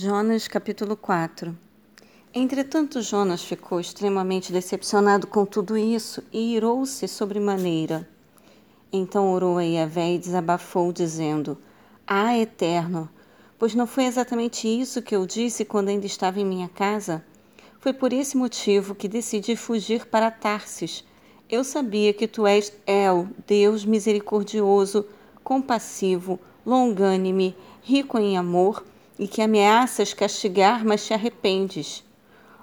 Jonas capítulo 4 Entretanto, Jonas ficou extremamente decepcionado com tudo isso e irou-se sobremaneira. Então orou a Yahvé e desabafou, dizendo: Ah, Eterno, pois não foi exatamente isso que eu disse quando ainda estava em minha casa? Foi por esse motivo que decidi fugir para Tarsis. Eu sabia que tu és El, Deus misericordioso, compassivo, longânime, rico em amor e que ameaças castigar, mas te arrependes.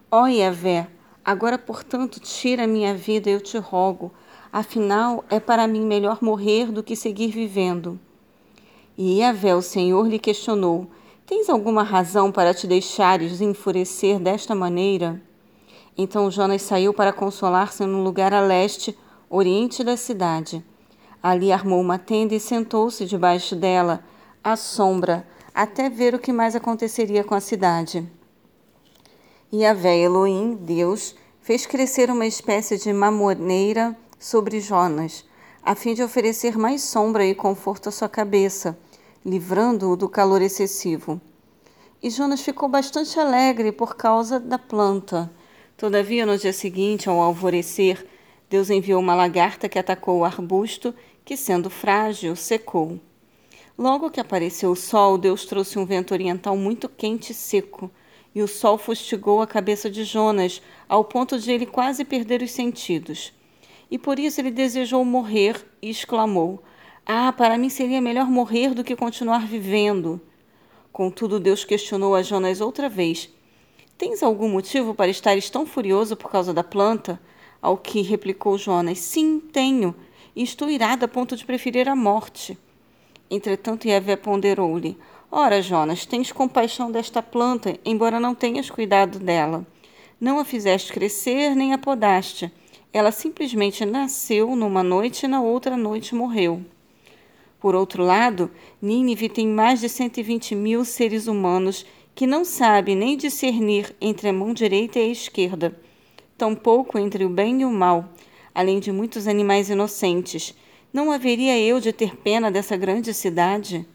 Ó Yahvé, agora, portanto, tira minha vida, eu te rogo. Afinal, é para mim melhor morrer do que seguir vivendo. E Yahvé, o Senhor, lhe questionou: Tens alguma razão para te deixares enfurecer desta maneira? Então Jonas saiu para consolar-se num lugar a leste, oriente da cidade. Ali armou uma tenda e sentou-se debaixo dela, à sombra, até ver o que mais aconteceria com a cidade. E a véia Elohim, Deus, fez crescer uma espécie de mamoneira sobre Jonas, a fim de oferecer mais sombra e conforto à sua cabeça, livrando-o do calor excessivo. E Jonas ficou bastante alegre por causa da planta. Todavia, no dia seguinte, ao alvorecer, Deus enviou uma lagarta que atacou o arbusto, que, sendo frágil, secou. Logo que apareceu o sol, Deus trouxe um vento oriental muito quente e seco, e o sol fustigou a cabeça de Jonas, ao ponto de ele quase perder os sentidos. E por isso ele desejou morrer e exclamou: Ah, para mim seria melhor morrer do que continuar vivendo. Contudo, Deus questionou a Jonas outra vez: Tens algum motivo para estares tão furioso por causa da planta? Ao que replicou Jonas: Sim, tenho, e estou irado a ponto de preferir a morte. Entretanto, Yahvé ponderou-lhe: Ora, Jonas, tens compaixão desta planta, embora não tenhas cuidado dela. Não a fizeste crescer, nem a podaste. Ela simplesmente nasceu numa noite e na outra noite morreu. Por outro lado, Nínive tem mais de 120 mil seres humanos que não sabem nem discernir entre a mão direita e a esquerda, tampouco entre o bem e o mal, além de muitos animais inocentes não haveria eu de ter pena dessa grande cidade?